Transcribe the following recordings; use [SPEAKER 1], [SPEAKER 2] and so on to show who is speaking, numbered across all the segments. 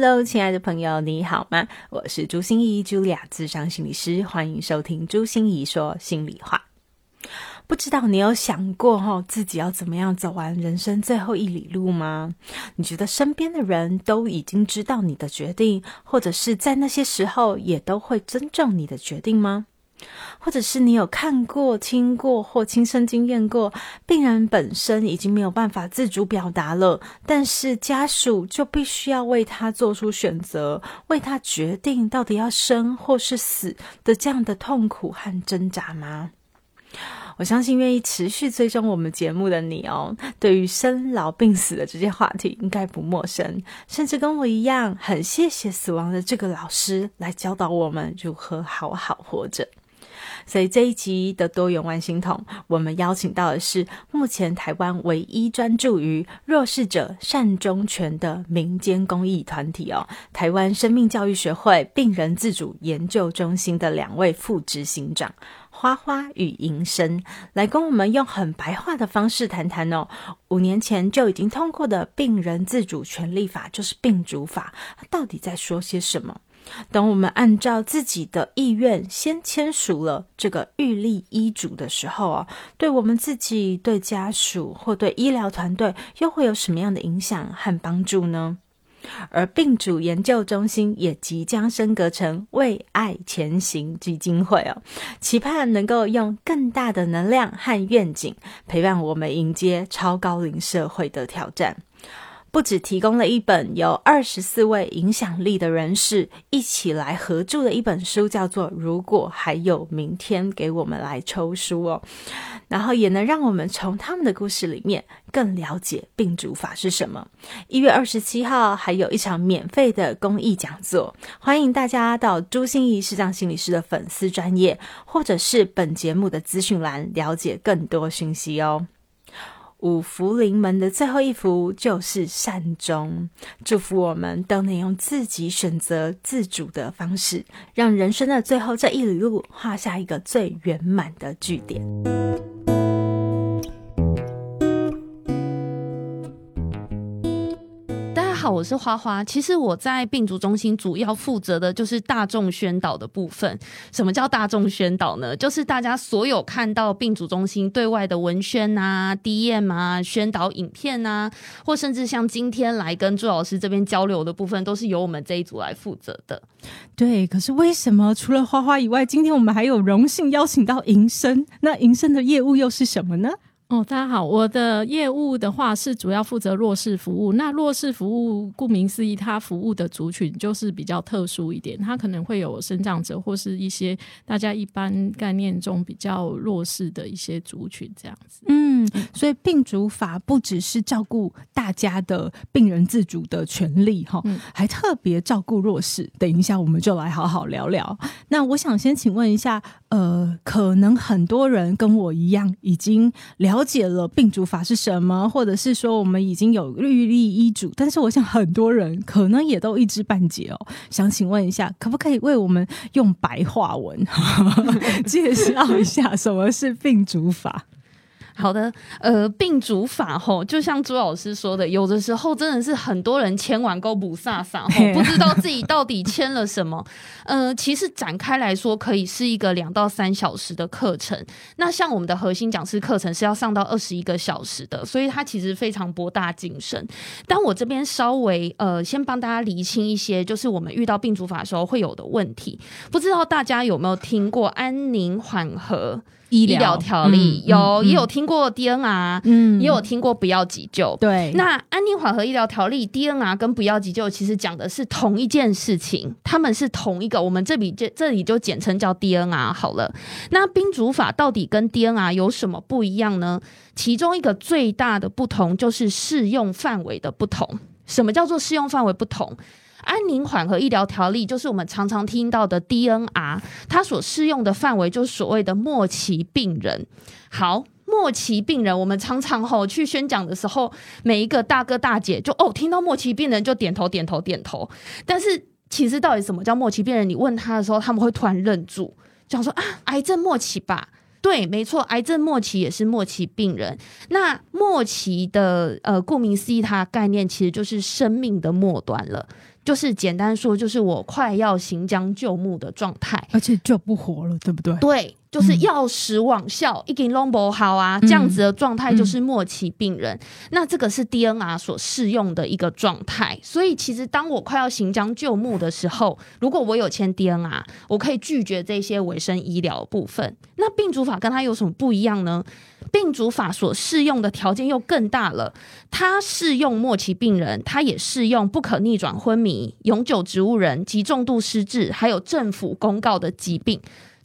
[SPEAKER 1] Hello，亲爱的朋友，你好吗？我是朱心怡，Julia，智商心理师，欢迎收听朱心怡说心里话。不知道你有想过哈，自己要怎么样走完人生最后一里路吗？你觉得身边的人都已经知道你的决定，或者是在那些时候也都会尊重你的决定吗？或者是你有看过、听过或亲身经验过，病人本身已经没有办法自主表达了，但是家属就必须要为他做出选择，为他决定到底要生或是死的这样的痛苦和挣扎吗？我相信愿意持续追踪我们节目的你哦，对于生老病死的这些话题应该不陌生，甚至跟我一样，很谢谢死亡的这个老师来教导我们如何好好活着。所以这一集的多元万星筒，我们邀请到的是目前台湾唯一专注于弱势者善终权的民间公益团体哦，台湾生命教育学会病人自主研究中心的两位副执行长花花与银生，来跟我们用很白话的方式谈谈哦，五年前就已经通过的病人自主权利法，就是病主法，它到底在说些什么？等我们按照自己的意愿先签署了这个预立医嘱的时候哦，对我们自己、对家属或对医疗团队又会有什么样的影响和帮助呢？而病主研究中心也即将升格成为爱前行基金会哦，期盼能够用更大的能量和愿景陪伴我们迎接超高龄社会的挑战。不只提供了一本由二十四位影响力的人士一起来合著的一本书，叫做《如果还有明天》，给我们来抽书哦。然后也能让我们从他们的故事里面更了解病主法是什么。一月二十七号还有一场免费的公益讲座，欢迎大家到朱心怡视障心理师的粉丝专业，或者是本节目的资讯栏了解更多讯息哦。五福临门的最后一福就是善终，祝福我们都能用自己选择自主的方式，让人生的最后这一里路画下一个最圆满的句点。
[SPEAKER 2] 好，我是花花。其实我在病毒中心主要负责的就是大众宣导的部分。什么叫大众宣导呢？就是大家所有看到病毒中心对外的文宣啊、DM 啊、宣导影片啊，或甚至像今天来跟朱老师这边交流的部分，都是由我们这一组来负责的。
[SPEAKER 1] 对，可是为什么除了花花以外，今天我们还有荣幸邀请到银生？那银生的业务又是什么呢？
[SPEAKER 3] 哦，大家好，我的业务的话是主要负责弱势服务。那弱势服务顾名思义，它服务的族群就是比较特殊一点，它可能会有生长者或是一些大家一般概念中比较弱势的一些族群这样子。
[SPEAKER 1] 嗯，所以病主法不只是照顾大家的病人自主的权利哈，还特别照顾弱势。等一下我们就来好好聊聊。那我想先请问一下，呃，可能很多人跟我一样已经了。解了病主法是什么，或者是说我们已经有律例医嘱，但是我想很多人可能也都一知半解哦。想请问一下，可不可以为我们用白话文 介绍一下什么是病主法？
[SPEAKER 2] 好的，呃，病主法吼，就像朱老师说的，有的时候真的是很多人签完勾补飒飒，不知道自己到底签了什么。呃，其实展开来说，可以是一个两到三小时的课程。那像我们的核心讲师课程是要上到二十一个小时的，所以它其实非常博大精深。但我这边稍微呃，先帮大家厘清一些，就是我们遇到病主法的时候会有的问题。不知道大家有没有听过安宁缓和？医疗条例有也有听过 DNR，嗯，也有听过不要急救。
[SPEAKER 1] 对，
[SPEAKER 2] 那安宁缓和医疗条例 DNR 跟不要急救其实讲的是同一件事情，他们是同一个，我们这里这这里就简称叫 DNR 好了。那宾主法到底跟 DNR 有什么不一样呢？其中一个最大的不同就是适用范围的不同。什么叫做适用范围不同？安宁缓和医疗条例就是我们常常听到的 DNR，它所适用的范围就是所谓的末期病人。好。末期病人，我们常常吼去宣讲的时候，每一个大哥大姐就哦，听到末期病人就点头点头点头。但是其实到底什么叫末期病人？你问他的时候，他们会突然愣住，讲说啊，癌症末期吧？对，没错，癌症末期也是末期病人。那末期的呃，顾名思义，它概念其实就是生命的末端了。就是简单说，就是我快要行将就木的状态，
[SPEAKER 1] 而且就不活了，对不对？
[SPEAKER 2] 对，就是药食往效已经 long 不好啊，这样子的状态就是末期病人。那这个是 DNR 所适用的一个状态。所以其实当我快要行将就木的时候，如果我有签 DNR，我可以拒绝这些卫生医疗部分。那病主法跟它有什么不一样呢？病主法所适用的条件又更大了，它适用末期病人，它也适用不可逆转昏迷、永久植物人及重度失智，还有政府公告的疾病。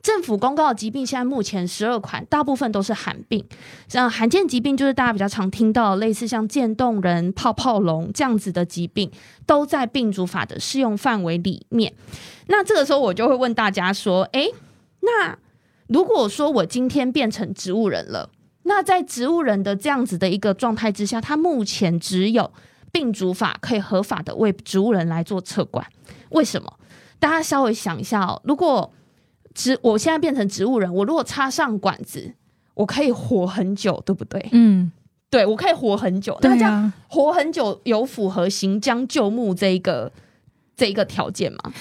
[SPEAKER 2] 政府公告的疾病现在目前十二款，大部分都是罕病。像罕见疾病，就是大家比较常听到类似像渐冻人、泡泡龙这样子的疾病，都在病主法的适用范围里面。那这个时候我就会问大家说：，诶，那如果说我今天变成植物人了？那在植物人的这样子的一个状态之下，他目前只有病主法可以合法的为植物人来做测管。为什么？大家稍微想一下哦，如果植我现在变成植物人，我如果插上管子，我可以活很久，对不对？
[SPEAKER 1] 嗯，
[SPEAKER 2] 对，我可以活很久。那这样活很久有符合行将就木这一个这一个条件吗？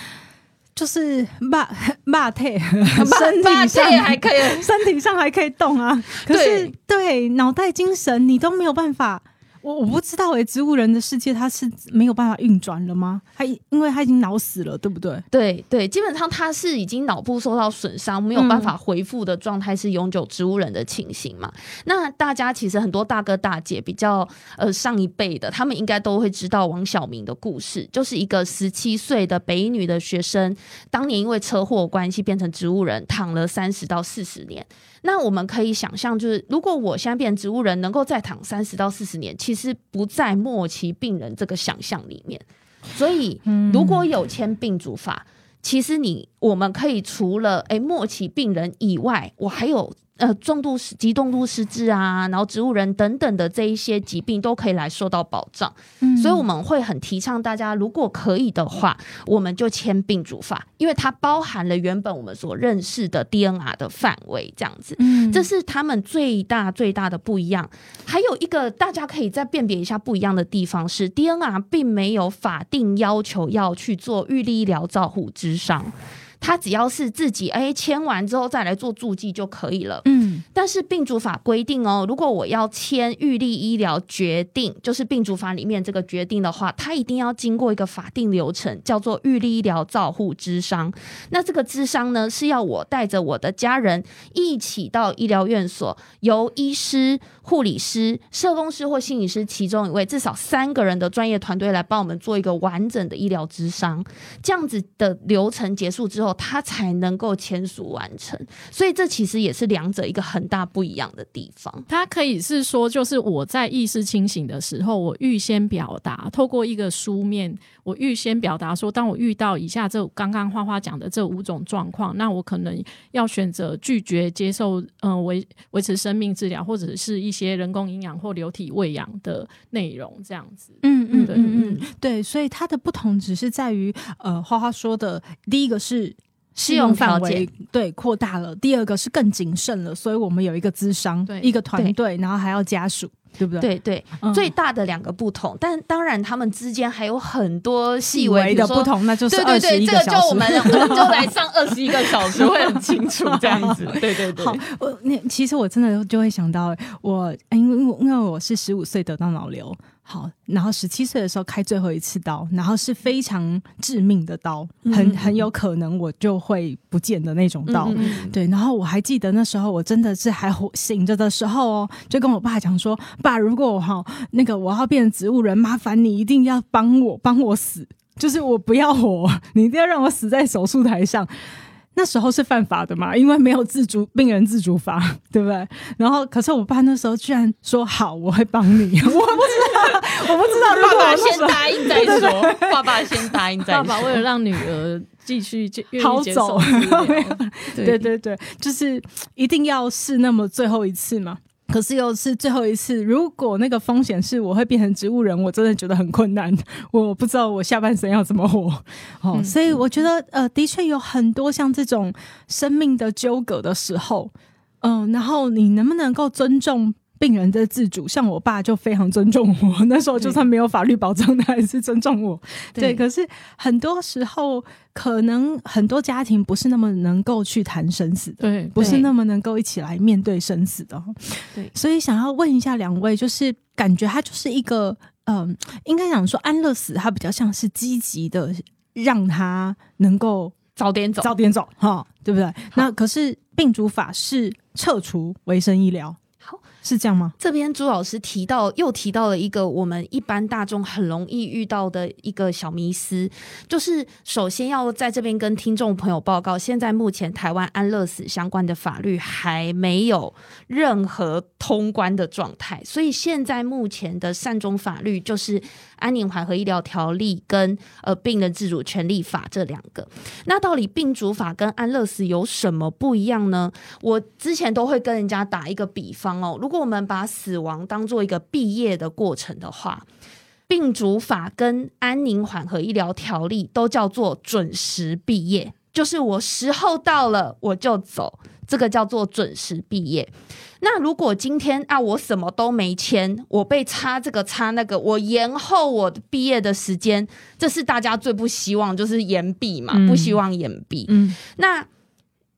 [SPEAKER 1] 就是骂 骂退，身体上
[SPEAKER 2] 还可以，
[SPEAKER 1] 身体上还可以动啊。可是对脑袋、精神，你都没有办法。我我不知道诶，植物人的世界他是没有办法运转了吗？他因为他已经脑死了，对不对？
[SPEAKER 2] 对对，基本上他是已经脑部受到损伤，没有办法恢复的状态，是永久植物人的情形嘛？那大家其实很多大哥大姐比较呃上一辈的，他们应该都会知道王小明的故事，就是一个十七岁的北女的学生，当年因为车祸关系变成植物人，躺了三十到四十年。那我们可以想象，就是如果我现在变成植物人，能够再躺三十到四十年，其实不在末期病人这个想象里面。所以，如果有签病主法，其实你我们可以除了诶末期病人以外，我还有。呃，重度失、极重度失智啊，然后植物人等等的这一些疾病都可以来受到保障，所以我们会很提倡大家，如果可以的话，我们就签病主法，因为它包含了原本我们所认识的 DNR 的范围，这样子，这是他们最大最大的不一样。还有一个大家可以再辨别一下不一样的地方是，DNR 并没有法定要求要去做预立医疗照护之商。他只要是自己哎签完之后再来做注记就可以了。嗯，但是病主法规定哦，如果我要签预立医疗决定，就是病主法里面这个决定的话，他一定要经过一个法定流程，叫做预立医疗照护之商。那这个之商呢，是要我带着我的家人一起到医疗院所，由医师、护理师、社工师或心理师其中一位，至少三个人的专业团队来帮我们做一个完整的医疗之商。这样子的流程结束之后。他才能够签署完成，所以这其实也是两者一个很大不一样的地方。
[SPEAKER 3] 它可以是说，就是我在意识清醒的时候，我预先表达，透过一个书面，我预先表达说，当我遇到以下这刚刚花花讲的这五种状况，那我可能要选择拒绝接受，嗯，维维持生命治疗，或者是一些人工营养或流体喂养的内容，这样子。
[SPEAKER 1] 嗯嗯嗯嗯，对，所以它的不同只是在于，呃，花花说的第一个是。适用范围对扩大了，第二个是更谨慎了，所以我们有一个资商，一个团队，然后还要家属，对不
[SPEAKER 2] 对？对对，最大的两个不同，但当然他们之间还有很多细微
[SPEAKER 1] 的不同，那就是
[SPEAKER 2] 对对对，这个就我们就来上二十一个小时会很清楚这样子。对对对，
[SPEAKER 1] 好，我那其实我真的就会想到，我因为因为我是十五岁得到脑瘤。好，然后十七岁的时候开最后一次刀，然后是非常致命的刀，很很有可能我就会不见的那种刀。对，然后我还记得那时候我真的是还活醒着的时候哦，就跟我爸讲说：“爸，如果我哈那个我要变成植物人，麻烦你一定要帮我帮我死，就是我不要活，你一定要让我死在手术台上。”那时候是犯法的嘛，因为没有自主病人自主法，对不对？然后，可是我爸那时候居然说好，我会帮你。我不知道，我不知道。
[SPEAKER 2] 爸爸先答应再说，爸爸先答应再说。
[SPEAKER 1] 爸爸为了让女儿继续
[SPEAKER 2] 好走，
[SPEAKER 1] 对对对，就是一定要是那么最后一次嘛。可是又是最后一次，如果那个风险是我会变成植物人，我真的觉得很困难。我不知道我下半生要怎么活。哦，所以我觉得呃，的确有很多像这种生命的纠葛的时候，嗯，然后你能不能够尊重？病人的自主，像我爸就非常尊重我。那时候就算没有法律保障，他还是尊重我。对，可是很多时候，可能很多家庭不是那么能够去谈生死的，
[SPEAKER 2] 对，
[SPEAKER 1] 不是那么能够一起来面对生死的。
[SPEAKER 2] 对，
[SPEAKER 1] 所以想要问一下两位，就是感觉他就是一个，嗯，应该讲说安乐死，他比较像是积极的，让他能够
[SPEAKER 2] 早点走，
[SPEAKER 1] 早点走，哈，对不对？那可是病主法是撤除维生医疗。是这样吗？
[SPEAKER 2] 这边朱老师提到，又提到了一个我们一般大众很容易遇到的一个小迷思，就是首先要在这边跟听众朋友报告，现在目前台湾安乐死相关的法律还没有任何通关的状态，所以现在目前的善终法律就是《安宁缓和医疗条例》跟呃病人自主权利法这两个。那到底病主法跟安乐死有什么不一样呢？我之前都会跟人家打一个比方哦，如果我们把死亡当做一个毕业的过程的话，病主法跟安宁缓和医疗条例都叫做准时毕业，就是我时候到了我就走，这个叫做准时毕业。那如果今天啊我什么都没签，我被插这个插那个，我延后我毕业的时间，这是大家最不希望，就是延毕嘛，不希望延毕。嗯，那。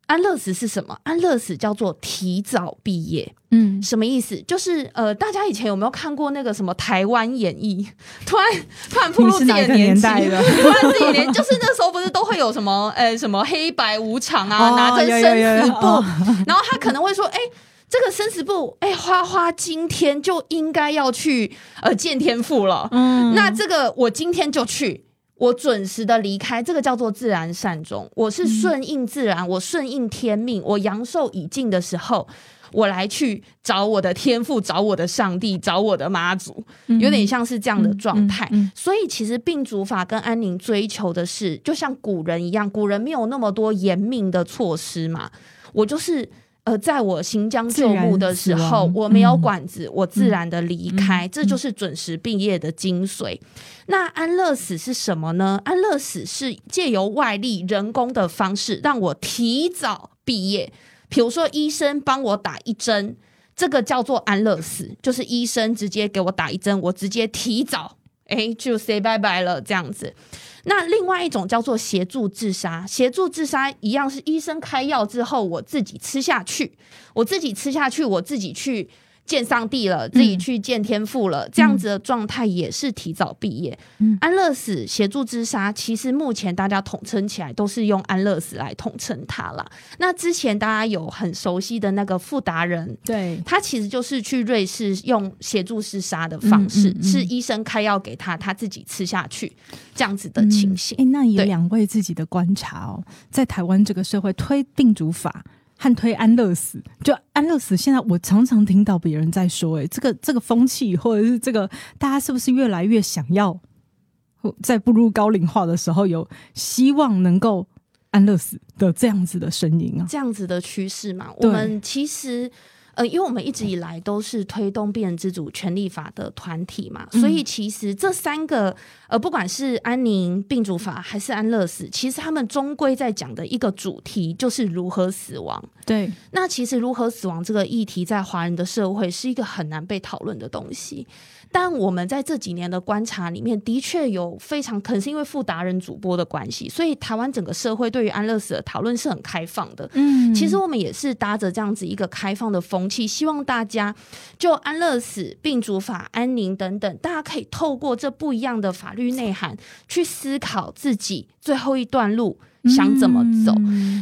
[SPEAKER 2] 安乐死是什么？安乐死叫做提早毕业。嗯，什么意思？就是呃，大家以前有没有看过那个什么台湾演义？突然突然步入自己的年纪，突然自己年，就是那时候不是都会有什么呃什么黑白无常啊，拿着生死簿，然后他可能会说，哎，这个生死簿，哎，花花今天就应该要去呃见天父了。嗯，那这个我今天就去。我准时的离开，这个叫做自然善终。我是顺应自然，我顺应天命。我阳寿已尽的时候，我来去找我的天父，找我的上帝，找我的妈祖，有点像是这样的状态。所以，其实病主法跟安宁追求的是，就像古人一样，古人没有那么多严明的措施嘛。我就是呃，在我行将就木的时候，我没有管子，我自然的离开，这就是准时毕业的精髓。那安乐死是什么呢？安乐死是借由外力、人工的方式让我提早毕业。比如说，医生帮我打一针，这个叫做安乐死，就是医生直接给我打一针，我直接提早，哎，就 say 拜拜了这样子。那另外一种叫做协助自杀，协助自杀一样是医生开药之后，我自己吃下去，我自己吃下去，我自己去。见上帝了，自己去见天父了，这样子的状态也是提早毕业。安乐死协助自杀，其实目前大家统称起来都是用安乐死来统称它了。那之前大家有很熟悉的那个富达人，
[SPEAKER 1] 对
[SPEAKER 2] 他其实就是去瑞士用协助自杀的方式，是医生开药给他，他自己吃下去这样子的情形。
[SPEAKER 1] 哎，那以两位自己的观察哦，在台湾这个社会推病主法。汉推安乐死，就安乐死。现在我常常听到别人在说：“哎，这个这个风气，或者是这个大家是不是越来越想要在步入高龄化的时候，有希望能够安乐死的这样子的声音啊？
[SPEAKER 2] 这样子的趋势嘛？我们其实。呃，因为我们一直以来都是推动病人自主权利法的团体嘛，所以其实这三个呃，不管是安宁病主法还是安乐死，其实他们终归在讲的一个主题就是如何死亡。
[SPEAKER 1] 对，
[SPEAKER 2] 那其实如何死亡这个议题，在华人的社会是一个很难被讨论的东西。但我们在这几年的观察里面，的确有非常可能是因为富达人主播的关系，所以台湾整个社会对于安乐死的讨论是很开放的。嗯，其实我们也是搭着这样子一个开放的风气，希望大家就安乐死、病主法、安宁等等，大家可以透过这不一样的法律内涵去思考自己最后一段路。想怎么走？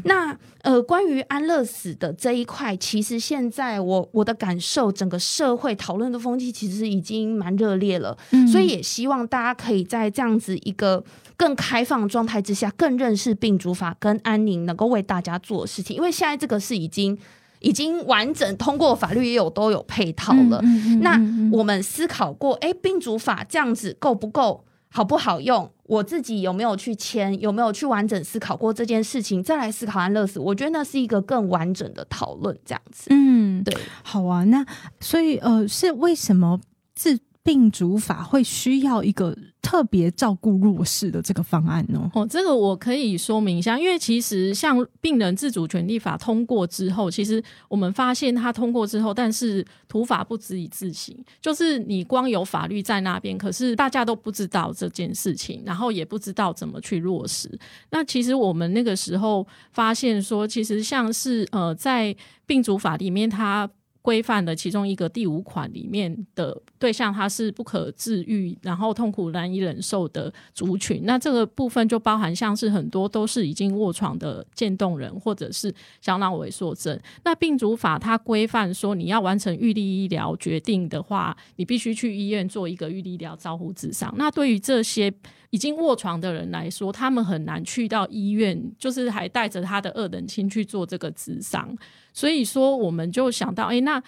[SPEAKER 2] 那呃，关于安乐死的这一块，其实现在我我的感受，整个社会讨论的风气其实已经蛮热烈了。所以也希望大家可以在这样子一个更开放状态之下，更认识病主法跟安宁能够为大家做的事情。因为现在这个是已经已经完整通过法律，也有都有配套了。那我们思考过，哎，病主法这样子够不够？好不好用？我自己有没有去签？有没有去完整思考过这件事情？再来思考安乐死，我觉得那是一个更完整的讨论。这样子，
[SPEAKER 1] 嗯，
[SPEAKER 2] 对，
[SPEAKER 1] 好啊。那所以呃，是为什么自病主法会需要一个？特别照顾弱势的这个方案呢？
[SPEAKER 3] 哦，这个我可以说明一下，因为其实像病人自主权利法通过之后，其实我们发现它通过之后，但是土法不足以自行，就是你光有法律在那边，可是大家都不知道这件事情，然后也不知道怎么去落实。那其实我们那个时候发现说，其实像是呃，在病主法里面，它规范的其中一个第五款里面的对象，它是不可治愈，然后痛苦难以忍受的族群。那这个部分就包含像是很多都是已经卧床的渐冻人，或者是小脑萎缩症。那病主法它规范说，你要完成预立医疗决定的话，你必须去医院做一个预立医疗照护之上。那对于这些已经卧床的人来说，他们很难去到医院，就是还带着他的二等亲去做这个智商。所以说，我们就想到，哎，那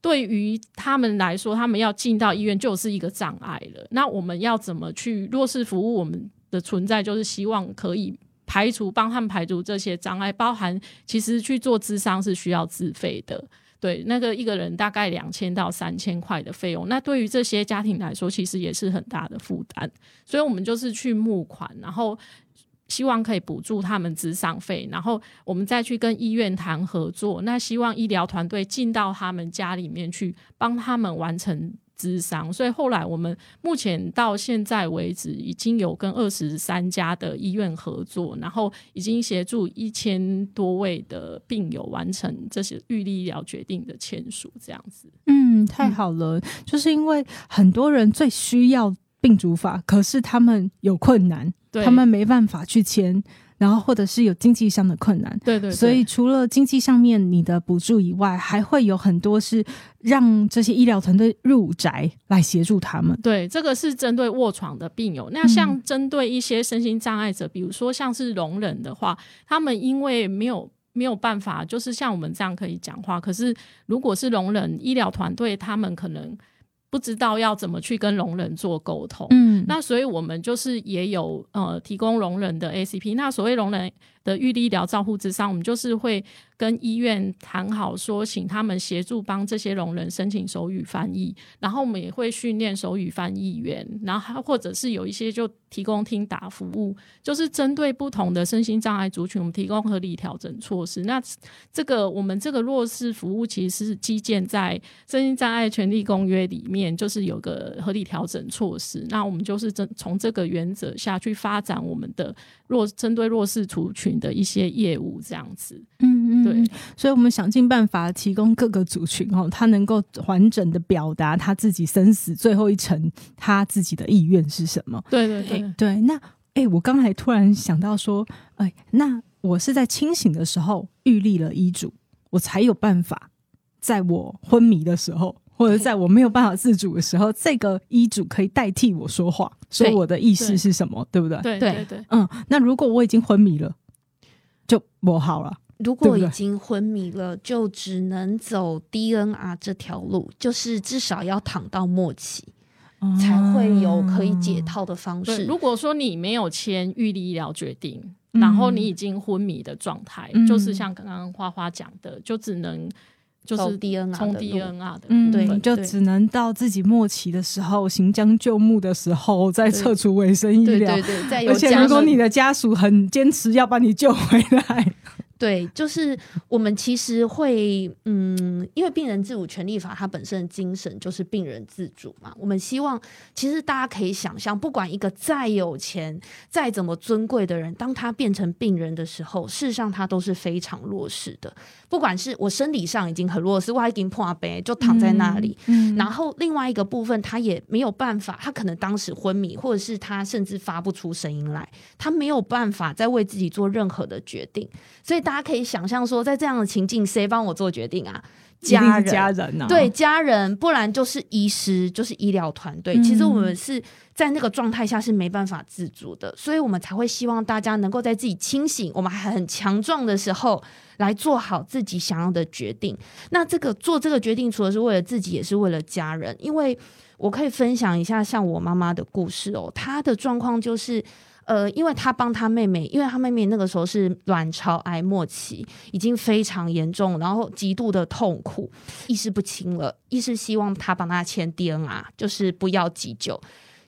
[SPEAKER 3] 对于他们来说，他们要进到医院就是一个障碍了。那我们要怎么去弱势服务？我们的存在就是希望可以排除，帮他们排除这些障碍，包含其实去做智商是需要自费的。对，那个一个人大概两千到三千块的费用，那对于这些家庭来说，其实也是很大的负担。所以我们就是去募款，然后希望可以补助他们资商费，然后我们再去跟医院谈合作。那希望医疗团队进到他们家里面去，帮他们完成。智商，所以后来我们目前到现在为止，已经有跟二十三家的医院合作，然后已经协助一千多位的病友完成这些预立医疗决定的签署，这样子。
[SPEAKER 1] 嗯，太好了，就是因为很多人最需要病主法，可是他们有困难，他们没办法去签。然后或者是有经济上的困难，
[SPEAKER 3] 对对，
[SPEAKER 1] 所以除了经济上面你的补助以外，还会有很多是让这些医疗团队入宅来协助他们。
[SPEAKER 3] 对，这个是针对卧床的病友。那像针对一些身心障碍者，比如说像是聋人的话，他们因为没有没有办法，就是像我们这样可以讲话，可是如果是聋人，医疗团队他们可能。不知道要怎么去跟聋人做沟通，嗯，那所以我们就是也有呃提供聋人的 ACP，那所谓聋人。的预立医疗照护之上，我们就是会跟医院谈好，说请他们协助帮这些聋人申请手语翻译，然后我们也会训练手语翻译员，然后或者是有一些就提供听打服务，就是针对不同的身心障碍族群，我们提供合理调整措施。那这个我们这个弱势服务其实是基建在身心障碍权利公约里面，就是有个合理调整措施。那我们就是从从这个原则下去发展我们的弱针对弱势族群。的一些业务这样子，
[SPEAKER 1] 嗯嗯，对，所以我们想尽办法提供各个族群哦，他能够完整的表达他自己生死最后一层，他自己的意愿是什么？
[SPEAKER 3] 对对对
[SPEAKER 1] 对。那哎，我刚才突然想到说，哎，那我是在清醒的时候预立了医嘱，我才有办法在我昏迷的时候。或者在我没有办法自主的时候，这个医嘱可以代替我说话，说我的意思是什么，对不对？
[SPEAKER 3] 对对对，
[SPEAKER 1] 嗯，那如果我已经昏迷了，就不好了。
[SPEAKER 2] 如果已经昏迷了，就只能走 DNR 这条路，就是至少要躺到末期，才会有可以解套的方式。
[SPEAKER 3] 如果说你没有签预立医疗决定，然后你已经昏迷的状态，就是像刚刚花花讲的，就只能。就是
[SPEAKER 2] DNR
[SPEAKER 3] 从 DNR 的，
[SPEAKER 1] 嗯，对，就只能到自己末期的时候，行将就木的时候再撤除卫生医疗，
[SPEAKER 2] 对对对，
[SPEAKER 1] 而且如果你的家属很坚持要把你救回来。
[SPEAKER 2] 对，就是我们其实会，嗯，因为病人自主权利法它本身的精神就是病人自主嘛。我们希望，其实大家可以想象，不管一个再有钱、再怎么尊贵的人，当他变成病人的时候，事实上他都是非常弱势的。不管是我生理上已经很弱势，我已经破杯就躺在那里，嗯，然后另外一个部分，他也没有办法，他可能当时昏迷，或者是他甚至发不出声音来，他没有办法再为自己做任何的决定，所以大。大家可以想象说，在这样的情境，谁帮我做决定啊？家人，
[SPEAKER 1] 家人啊，
[SPEAKER 2] 对家人，不然就是医师，就是医疗团队。其实我们是在那个状态下是没办法自主的，所以我们才会希望大家能够在自己清醒、我们还很强壮的时候，来做好自己想要的决定。那这个做这个决定，除了是为了自己，也是为了家人。因为我可以分享一下，像我妈妈的故事哦，她的状况就是。呃，因为他帮他妹妹，因为他妹妹那个时候是卵巢癌末期，已经非常严重，然后极度的痛苦，意识不清了。医师希望他帮她签 D N R，就是不要急救。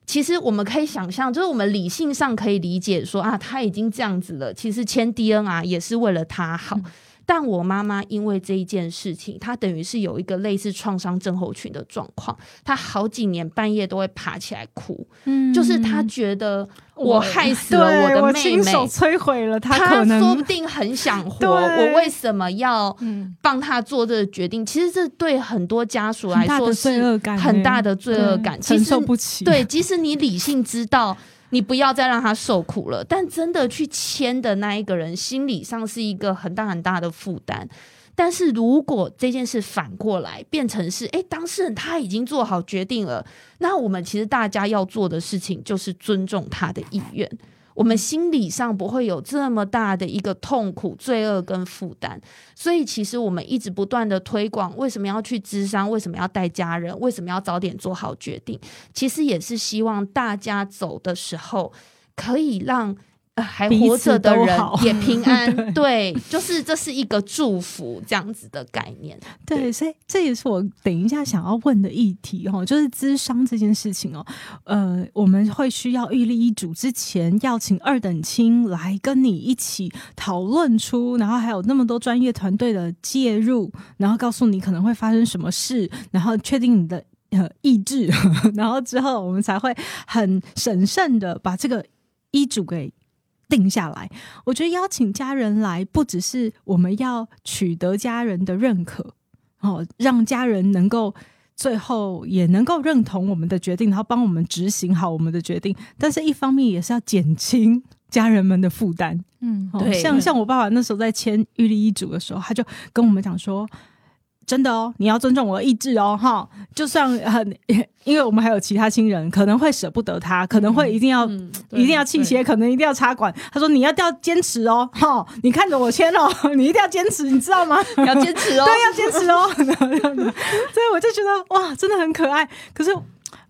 [SPEAKER 2] 其实我们可以想象，就是我们理性上可以理解说啊，他已经这样子了，其实签 D N R 也是为了他好。但我妈妈因为这一件事情，她等于是有一个类似创伤症候群的状况，她好几年半夜都会爬起来哭，
[SPEAKER 1] 嗯
[SPEAKER 2] 就是她觉得我害死了我的妹妹，
[SPEAKER 1] 亲手摧毁了她，
[SPEAKER 2] 她说不定很想 活，我为什么要
[SPEAKER 3] 嗯
[SPEAKER 2] 帮她做这个决定？其实这对很多家属来
[SPEAKER 1] 很大的
[SPEAKER 2] 说是
[SPEAKER 1] 罪恶感欸，
[SPEAKER 2] 很大的罪恶感。
[SPEAKER 1] 承受不起。
[SPEAKER 2] 对，即使你理性知道你不要再让他受苦了，但真的去签的那一个人心理上是一个很大很大的负担。但是如果这件事反过来变成是，哎，当事人他已经做好决定了，那我们其实大家要做的事情就是尊重他的意愿。我们心理上不会有这么大的一个痛苦、罪恶跟负担，所以其实我们一直不断的推广为什么要去咨商，为什么要带家人，为什么要早点做好决定，其实也是希望大家走的时候可以让。呃还活着的人也平 安，对，就是这是一个祝福这样子的概念。
[SPEAKER 1] 对，所以这也是我等一下想要问的议题哦，就是咨商这件事情哦。呃，我们会需要预立医嘱之前，要请二等亲来跟你一起讨论出，然后还有那么多专业团队的介入，然后告诉你可能会发生什么事，然后确定你的呃意志，然后之后我们才会很审慎的把这个医嘱给定下来。我觉得邀请家人来，不只是我们要取得家人的认可，哦，让家人能够最后也能够认同我们的决定，然后帮我们执行好我们的决定。但是，一方面也是要减轻 家人们的负担。
[SPEAKER 3] 嗯
[SPEAKER 1] 哦
[SPEAKER 2] 对
[SPEAKER 1] 像像我爸爸那时候在签预立遗嘱的时候，他就跟我们讲说。真的哦，你要尊重我的意志哦，哈！就算很，因为我们还有其他亲人，可能会舍不得他，可能会一定要一定要气切，可能一定要插管。他说你要要坚持哦，哈，你看着我签哦，你一定要坚持，你知道吗？
[SPEAKER 2] 要坚持哦。
[SPEAKER 1] 对，要坚持哦。所以我就觉得哇，真的很可爱。可是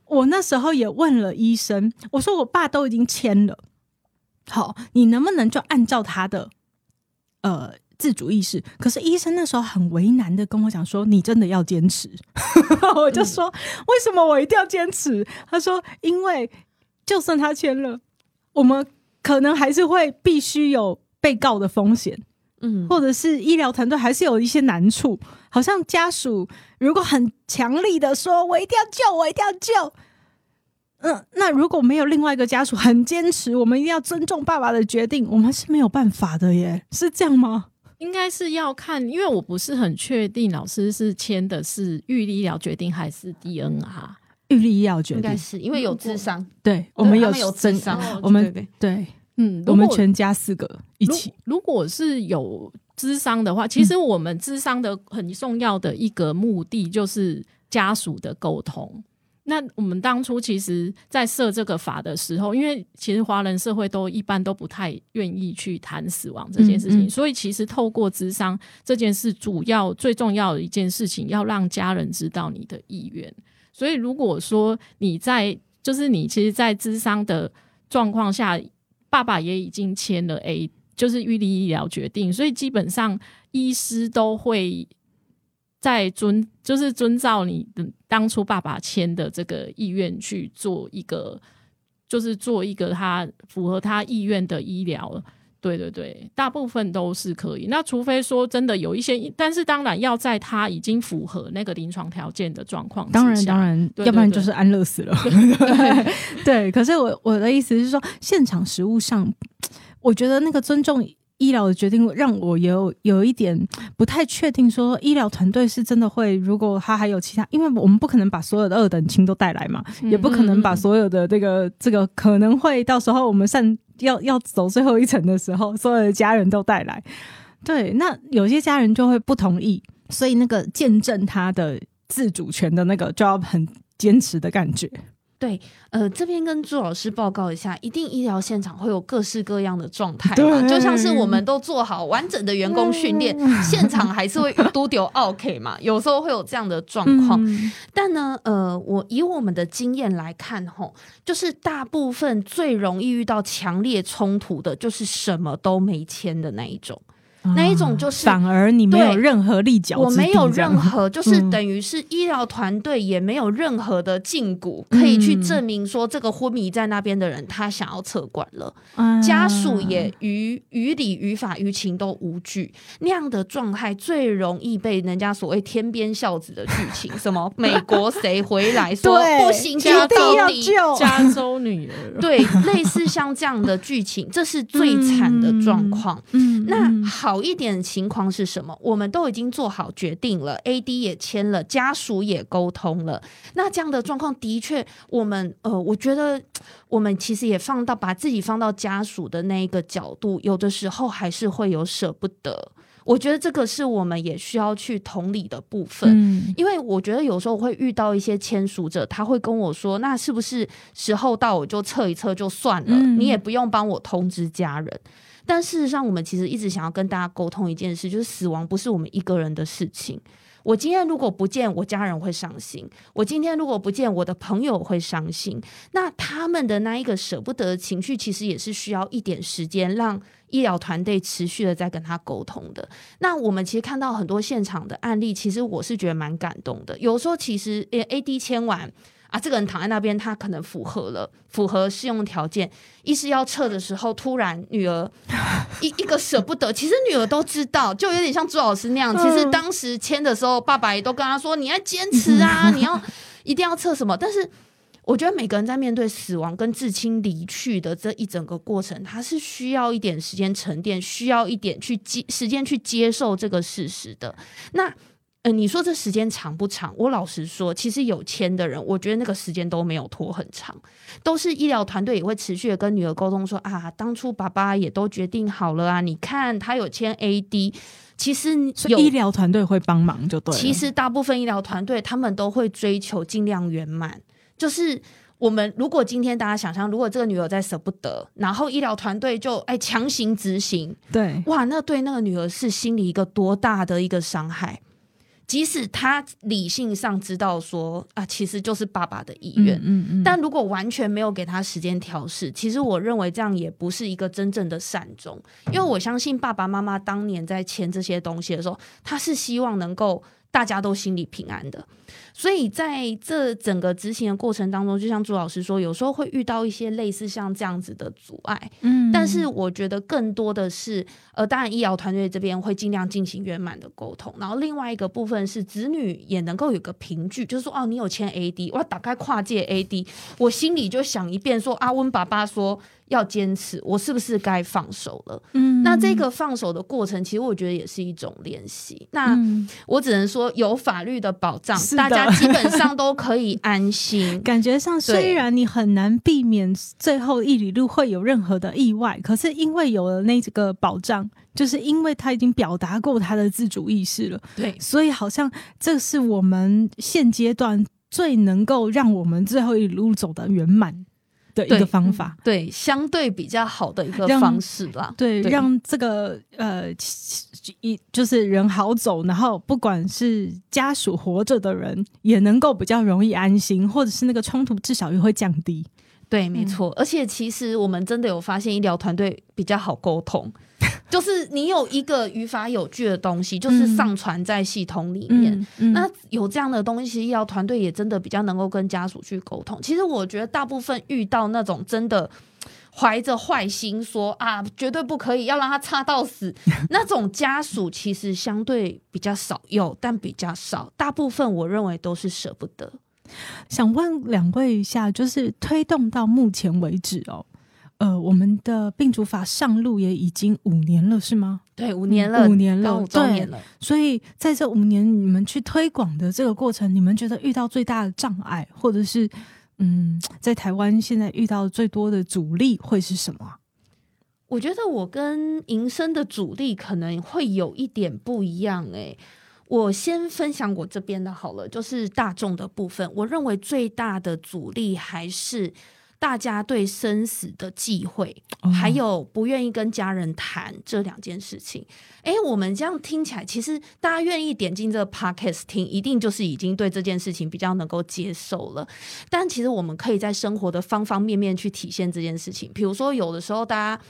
[SPEAKER 1] 我那时候也问了医生，我说我爸都已经签了，好，你能不能就按照他的呃自主意识？可是医生那时候很为难的跟我讲说，你真的要坚持。我就说、为什么我一定要坚持？他说因为就算他签了，我们可能还是会必须有被告的风险。
[SPEAKER 2] 嗯，
[SPEAKER 1] 或者是医疗团队还是有一些难处，好像家属如果很强力的说“我一定要救，我一定要救”，嗯，那如果没有另外一个家属很坚持，我们一定要尊重爸爸的决定，我们是没有办法的耶，是这样吗？
[SPEAKER 3] 应该是要看，因为我不是很确定老师是签的是预立医疗决定还是 DNR。
[SPEAKER 1] 预立医疗决
[SPEAKER 2] 应该
[SPEAKER 1] 定，
[SPEAKER 2] 是因为有智商，
[SPEAKER 1] 对我们有
[SPEAKER 2] 有智商，
[SPEAKER 1] 我们
[SPEAKER 2] 对对
[SPEAKER 1] 对
[SPEAKER 3] 嗯，
[SPEAKER 1] 我们全家四个一起，
[SPEAKER 3] 如果是有智商的话，其实我们智商的很重要的一个目的就是家属的沟通。那我们当初其实，在设这个法的时候，因为其实华人社会都一般都不太愿意去谈死亡这件事情，
[SPEAKER 1] 嗯嗯
[SPEAKER 3] 所以其实透过智商这件事，主要最重要的一件事情，要让家人知道你的意愿。所以如果说你在，就是你其实，在智商的状况下，爸爸也已经签了 A，就是预立医疗决定，所以基本上医师都会在遵，就是遵照你的当初爸爸签的这个意愿去做一个，就是做一个他符合他意愿的医疗。对对对，大部分都是可以。那除非说真的有一些，但是当然要在他已经符合那个临床条件的状况，
[SPEAKER 1] 当然当然，要不然就是安乐死了。对，可是我我的意思是说，现场实物上，我觉得那个尊重医疗的决定，让我有有一点不太确定，说医疗团队是真的会，如果他还有其他，因为我们不可能把所有的二等亲都带来嘛，也不可能把所有的这个这个可能会到时候我们上要要走最后一层的时候，所有的家人都带来。对，那有些家人就会不同意，所以那个见证他的自主权的那个就要很坚持的感觉。
[SPEAKER 2] 对，呃，这边跟朱老师报告一下，一定医疗现场会有各式各样的状态嘛，就像是我们都做好完整的员工训练，现场还是会都丢 OK 嘛，有时候会有这样的状况。但呢，呃，我以我们的经验来看，吼，就是大部分最容易遇到强烈冲突的，就是什么都没签的那一种。那一种就是
[SPEAKER 1] 反而你没有任何立脚，
[SPEAKER 2] 我没有任何，就是等于是医疗团队也没有任何的禁锢可以去证明说这个昏迷在那边的人他想要撤管了，家属也于于理于法于情都无惧，那样的状态最容易被人家所谓天边孝子的剧情，什么美国谁回来说 不行就要到底
[SPEAKER 1] 加州女儿，
[SPEAKER 2] 对，类似像这样的剧情，这是最惨的状况。嗯，那好。好一点的情况是什么？我们都已经做好决定了，AD 也签了，家属也沟通了。那这样的状况的确，我们呃，我觉得我们其实也放到把自己放到家属的那一个角度，有的时候还是会有舍不得。我觉得这个是我们也需要去同理的部分，因为我觉得有时候会遇到一些签署者，他会跟我说：“那是不是时候到我就测一测就算了？你也不用帮我通知家人。”但事实上，我们其实一直想要跟大家沟通一件事，就是死亡不是我们一个人的事情。我今天如果不见，我家人会伤心；我今天如果不见，我的朋友会伤心。那他们的那一个舍不得的情绪，其实也是需要一点时间，让医疗团队持续的在跟他沟通的。那我们其实看到很多现场的案例，其实我是觉得蛮感动的。有时候其实 A D 签完。啊，这个人躺在那边，他可能符合了符合适用条件。医师要撤的时候，突然女儿 一一个舍不得。其实女儿都知道，就有点像朱老师那样。其实当时签的时候，爸爸也都跟他说：“你要坚 持啊，你要一定要撤什么。”但是我觉得每个人在面对死亡跟至亲离去的这一整个过程，他是需要一点时间沉淀，需要一点去接时间去接受这个事实的。那。呃，你说这时间长不长？我老实说，其实有签的人，我觉得那个时间都没有拖很长，都是医疗团队也会持续的跟女儿沟通说啊，当初爸爸也都决定好了啊，你看他有签 AD，其实有
[SPEAKER 1] 医疗团队会帮忙就对了。
[SPEAKER 2] 其实大部分医疗团队他们都会追求尽量圆满，就是我们如果今天大家想象，如果这个女儿在舍不得，然后医疗团队就哎强行执行，
[SPEAKER 1] 对，
[SPEAKER 2] 哇，那对那个女儿是心里一个多大的一个伤害。即使他理性上知道说啊，其实就是爸爸的意愿，嗯嗯，但如果完全没有给他时间调试，其实我认为这样也不是一个真正的善终，因为我相信爸爸妈妈当年在签这些东西的时候，他是希望能够大家都心里平安的。所以在这整个执行的过程当中，就像朱老师说，有时候会遇到一些类似像这样子的阻碍，嗯，但是我觉得更多的是，呃，当然医疗团队这边会尽量进行圆满的沟通，然后另外一个部分是子女也能够有个凭据，就是说，哦，你有签 AD，我要打开跨界 AD，我心里就想一遍，说阿温爸爸说。要坚持，我是不是该放手了？嗯，那这个放手的过程，其实我觉得也是一种练习。那我只能说，有法律的保障，大家基本上都可以安心。
[SPEAKER 1] 感觉上，虽然你很难避免最后一里路会有任何的意外，可是因为有了那个保障，就是因为他已经表达过他的自主意识了，
[SPEAKER 2] 对，
[SPEAKER 1] 所以好像这是我们现阶段最能够让我们最后一路走得圆满。的一个方法，
[SPEAKER 2] 对，相对比较好的一个方式啦。
[SPEAKER 1] 对，让这个呃一就是人好走，然后不管是家属活着的人，也能够比较容易安心，或者是那个冲突至少也会降低。
[SPEAKER 2] 对，没错。而且其实我们真的有发现，医疗团队比较好沟通。就是你有一个语法有据的东西，就是上传在系统里面。那有这样的东西，医疗团队也真的比较能够跟家属去沟通。其实我觉得大部分遇到那种真的怀着坏心说啊，绝对不可以要让他差到死 那种家属，其实相对比较少有，但比较少。大部分我认为都是舍不得。
[SPEAKER 1] 想问两位一下，就是推动到目前为止哦。呃，我们的病主法上路也已经五年了，是吗？
[SPEAKER 2] 对，五年了，
[SPEAKER 1] 五年了，
[SPEAKER 2] 五周年了。
[SPEAKER 1] 所以在这五年，你们去推广的这个过程，你们觉得遇到最大的障碍，或者是嗯，在台湾现在遇到最多的阻力会是什么？
[SPEAKER 2] 我觉得我跟银生的阻力可能会有一点不一样诶、我先分享我这边的好了，就是大众的部分。我认为最大的阻力还是大家对生死的忌讳，还有不愿意跟家人谈这两件事情。诶，我们这样听起来，其实大家愿意点进这个 podcast 听，一定就是已经对这件事情比较能够接受了。但其实我们可以在生活的方方面面去体现这件事情。比如说，有的时候大家。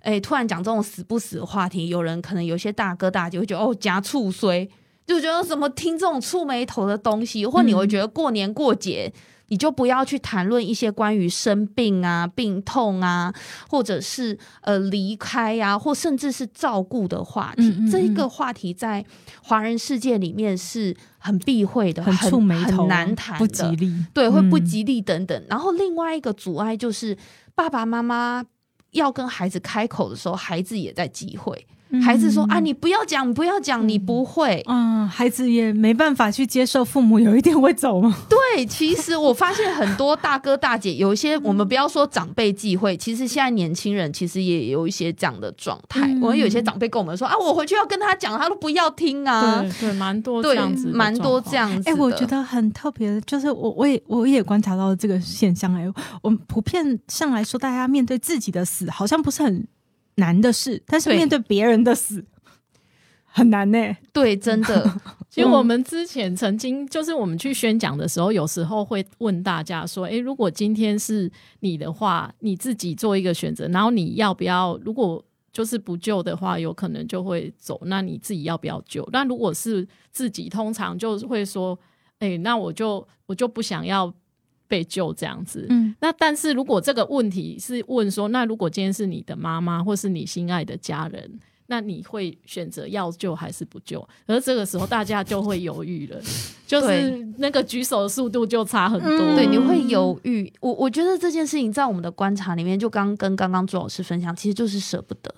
[SPEAKER 2] 哎，突然讲这种死不死的话题，有人可能有些大哥大姐会觉得哦，夹醋衰，就觉得怎么听这种触眉头的东西，或你会觉得过年过节。你就不要去谈论一些关于生病啊、病痛啊，或者是呃离开呀、或甚至是照顾的话题。
[SPEAKER 1] 嗯嗯嗯
[SPEAKER 2] 这一个话题在华人世界里面是很避讳的，
[SPEAKER 1] 很触眉头，
[SPEAKER 2] 很难谈的，
[SPEAKER 1] 不吉利。
[SPEAKER 2] 对，会不
[SPEAKER 1] 嗯
[SPEAKER 2] 吉利等等。然后另外一个阻碍就是爸爸妈妈要跟孩子开口的时候，孩子也在忌讳。孩子说啊，你不要讲，不要讲，你不会。
[SPEAKER 1] 嗯，孩子也没办法去接受父母有一天会走吗？
[SPEAKER 2] 对，其实我发现很多大哥大姐，有一些我们不要说长辈忌讳，其实现在年轻人其实也有一些这样的状态。
[SPEAKER 1] 嗯
[SPEAKER 2] 我们有些长辈跟我们说啊，我回去要跟他讲，他都不要听啊。
[SPEAKER 1] 对对，蛮多这样子，，
[SPEAKER 2] 蛮多这。样子的。
[SPEAKER 1] 哎、我觉得很特别的，就是我我也我也观察到这个现象、哎，我们普遍上来说，大家面对自己的死好像不是很难的事，但是面对别人的死很难呢、
[SPEAKER 2] 对，真的，
[SPEAKER 1] 其 实我们之前曾经就是我们去宣讲的时候，有时候会问大家说：“诶，如果今天是你的话，你自己做一个选择，然后你要不要？如果就是不救的话，有可能就会走，那你自己要不要救？那如果是自己，通常就会说：诶，那我就我就不想要被救这样子。
[SPEAKER 3] 嗯
[SPEAKER 1] 那但是如果这个问题是问说，那如果今天是你的妈妈或是你心爱的家人，那你会选择要救还是不救？而这个时候大家就会犹豫了，就是那个举手的速度就差很多。
[SPEAKER 3] 嗯
[SPEAKER 2] 对，你会犹豫。我我觉得这件事情在我们的观察里面，就刚跟刚刚朱老师分享，其实就是舍不得，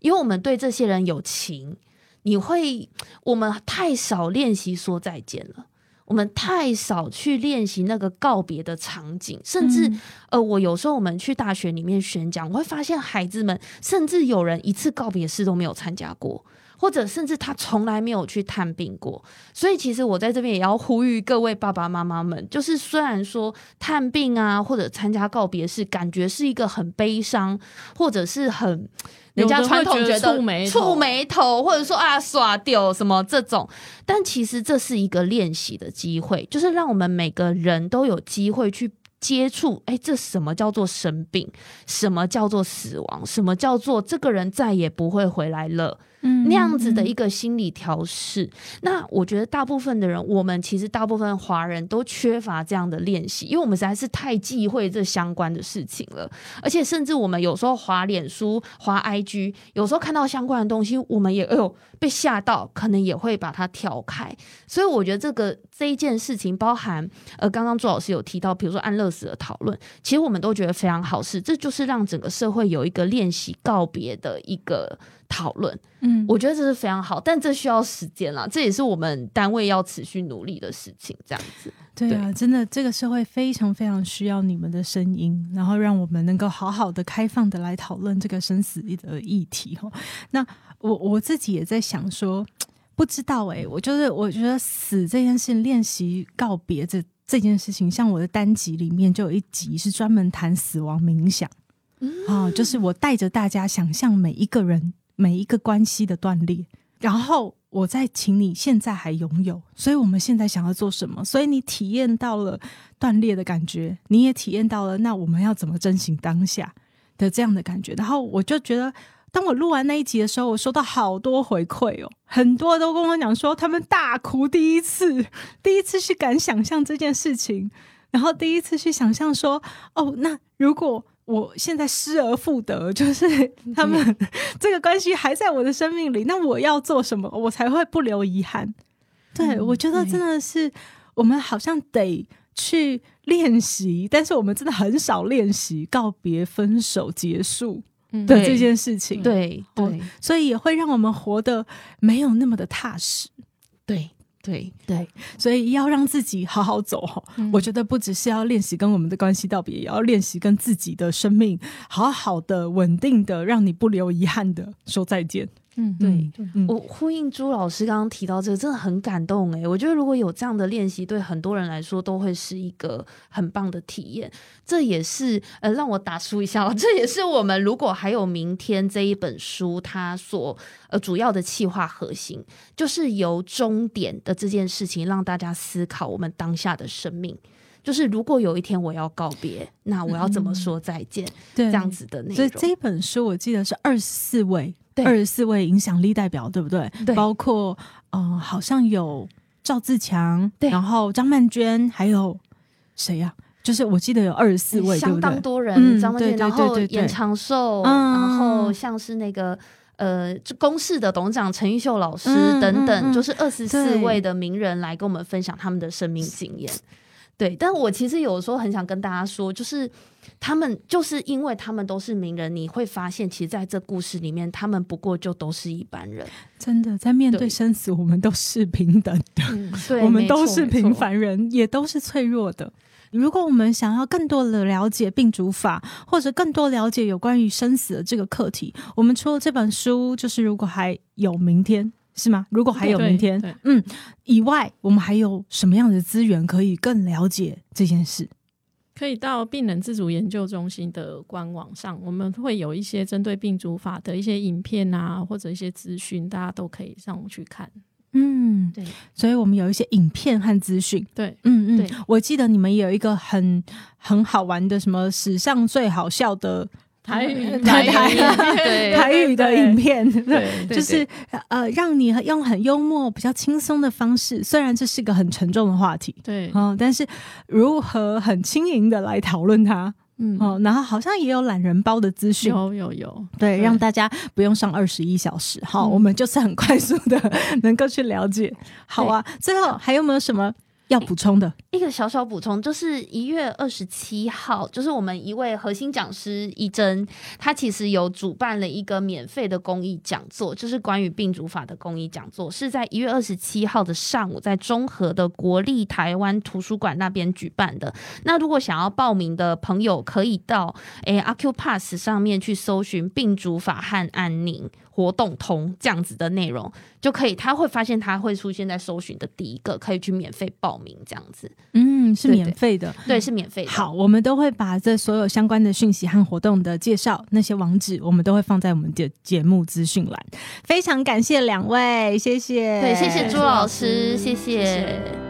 [SPEAKER 2] 因为我们对这些人有情，你会，我们太少练习说再见了。我们太少去练习那个告别的场景，甚至、呃，我有时候我们去大学里面宣讲，我会发现孩子们，甚至有人一次告别式都没有参加过，或者甚至他从来没有去探病过。所以，其实我在这边也要呼吁各位爸爸妈妈们，就是虽然说探病啊，或者参加告别式，感觉是一个很悲伤，或者是很人家传统觉得
[SPEAKER 1] 触眉头
[SPEAKER 2] 触眉头，或者说啊耍掉什么这种，但其实这是一个练习的机会，就是让我们每个人都有机会去。接触，哎，这什么叫做生病？什么叫做死亡？什么叫做这个人再也不会回来了？
[SPEAKER 1] 嗯
[SPEAKER 2] 那样子的一个心理调试。那我觉得大部分的人，我们其实大部分华人都缺乏这样的练习，因为我们实在是太忌讳这相关的事情了。而且甚至我们有时候滑脸书、滑 IG，有时候看到相关的东西，我们也哎呦被吓到，可能也会把它跳开。所以我觉得这个这一件事情，包含呃刚刚朱老师有提到，比如说安乐死的讨论，其实我们都觉得非常好事，这就是让整个社会有一个练习告别的一个讨论。
[SPEAKER 1] 嗯，
[SPEAKER 2] 我觉得这是非常好，但这需要时间啦，这也是我们单位要持续努力的事情。这样子，
[SPEAKER 1] 对啊，真的，这个社会非常非常需要你们的声音，然后让我们能够好好的、开放的来讨论这个生死的议题。哈，那我我自己也在想说，不知道诶、我就是我觉得死这件事，练习告别这这件事情，像我的单集里面就有一集是专门谈死亡冥想。啊，就是我带着大家想象每一个人、每一个关系的断裂，然后我再请你现在还拥有，所以我们现在想要做什么？所以你体验到了断裂的感觉，你也体验到了，那我们要怎么珍惜当下的这样的感觉？然后我就觉得。当我录完那一集的时候，我收到好多回馈哦，很多都跟我讲说，他们大哭，第一次，第一次去敢想象这件事情，然后第一次去想象说，哦，那如果我现在失而复得，就是他们 这个关系还在我的生命里，那我要做什么，我才会不留遗憾？对，
[SPEAKER 2] 嗯
[SPEAKER 1] 我觉得真的是我们好像得去练习，但是我们真的很少练习告别、分手、结束的这件事情，，
[SPEAKER 2] 对
[SPEAKER 1] 哦
[SPEAKER 2] 对。
[SPEAKER 1] 所以也会让我们活得没有那么的踏实。
[SPEAKER 2] 对对
[SPEAKER 1] 对，所以要让自己好好走哈。
[SPEAKER 3] 嗯
[SPEAKER 1] 我觉得不只是要练习跟我们的关系道别，也要练习跟自己的生命好好的、稳定的，让你不留遗憾的说再见。
[SPEAKER 3] 嗯，
[SPEAKER 2] 对
[SPEAKER 1] 嗯
[SPEAKER 2] 我呼应朱老师刚刚提到这个，真的很感动诶。我觉得如果有这样的练习，对很多人来说都会是一个很棒的体验。这也是呃，让我打书一下哦，这也是我们如果还有明天这一本书，它所呃主要的企划核心，就是由终点的这件事情让大家思考我们当下的生命。就是如果有一天我要告别，那我要怎么说再见？
[SPEAKER 1] 对，
[SPEAKER 2] 这样子的内容。
[SPEAKER 1] 所以这一本书我记得是二十四位，
[SPEAKER 2] 对
[SPEAKER 1] 二十四位影响力代表，对不对？
[SPEAKER 2] 对
[SPEAKER 1] 包括呃，好像有赵自强，
[SPEAKER 2] 对
[SPEAKER 1] 然后张曼娟，还有谁呀、就是我记得有二十四位，
[SPEAKER 2] 相？当多人，
[SPEAKER 1] 嗯
[SPEAKER 2] 张曼娟，然后
[SPEAKER 1] 对对对
[SPEAKER 2] 严长寿，
[SPEAKER 1] 嗯
[SPEAKER 2] 然后像是那个。呃，就公视的董事长陈玉秀老师
[SPEAKER 1] 嗯
[SPEAKER 2] 等等，
[SPEAKER 1] 嗯嗯
[SPEAKER 2] 就是二十四位的名人来跟我们分享他们的生命经验。对，但我其实有时候很想跟大家说，就是他们就是因为他们都是名人，你会发现，其实在这故事里面，他们不过就都是一般人。
[SPEAKER 1] 真的，在面对
[SPEAKER 2] 对
[SPEAKER 1] 生死，我们都是平等的，
[SPEAKER 2] 嗯，对，
[SPEAKER 1] 我们都是平凡人，也都是脆弱的。如果我们想要更多的了解病主法，或者更多了解有关于生死的这个课题，我们除了这本书，就是如果还有明天，是吗？如果还有明天，嗯，以外，我们还有什么样的资源可以更了解这件事？
[SPEAKER 3] 可以到病人自主研究中心的官网上，我们会有一些针对病主法的一些影片啊，或者一些资讯，大家都可以上网去看。
[SPEAKER 1] 嗯，
[SPEAKER 2] 对
[SPEAKER 1] 所以我们有一些影片和资讯。
[SPEAKER 3] 对，
[SPEAKER 1] 嗯嗯
[SPEAKER 2] 对，
[SPEAKER 1] 我记得你们有一个很很好玩的什么史上最好笑的
[SPEAKER 3] 台语。
[SPEAKER 1] 台
[SPEAKER 3] 台
[SPEAKER 1] 台语的影片，
[SPEAKER 3] 对。
[SPEAKER 2] 对。
[SPEAKER 1] 就是呃，让你用很幽默、比较轻松的方式，虽然这是个很沉重的话题，
[SPEAKER 3] 对，
[SPEAKER 1] 嗯，但是如何很轻盈的来讨论它，
[SPEAKER 3] 嗯，
[SPEAKER 1] 哦，然后好像也有懒人包的资讯，
[SPEAKER 3] 有有有，
[SPEAKER 1] 对，
[SPEAKER 3] 对。
[SPEAKER 1] 让大家不用上二十一小时，好、
[SPEAKER 3] 嗯。
[SPEAKER 1] 我们就是很快速的 能够去了解。好啊，最后还有没有什么要补充的？
[SPEAKER 2] 一个小小补充，就是一月二十七号，就是我们一位核心讲师一真，他其实有主办了一个免费的公益讲座，就是关于病主法的公益讲座，是在一月二十七号的上午，在中和的国立台湾图书馆那边举办的。那如果想要报名的朋友，可以到诶阿 Q Pass 上面去搜寻病主法和安宁活动通这样子的内容，就可以，他会发现他会出现在搜寻的第一个，可以去免费报名这样子。
[SPEAKER 1] 嗯，是免费的。
[SPEAKER 2] 对，是免费的。
[SPEAKER 1] 好，我们都会把这所有相关的讯息和活动的介绍，那些网址，我们都会放在我们的节目资讯栏。非常感谢两位，谢谢。
[SPEAKER 2] 对，谢谢朱老师，
[SPEAKER 3] 谢
[SPEAKER 2] 谢谢。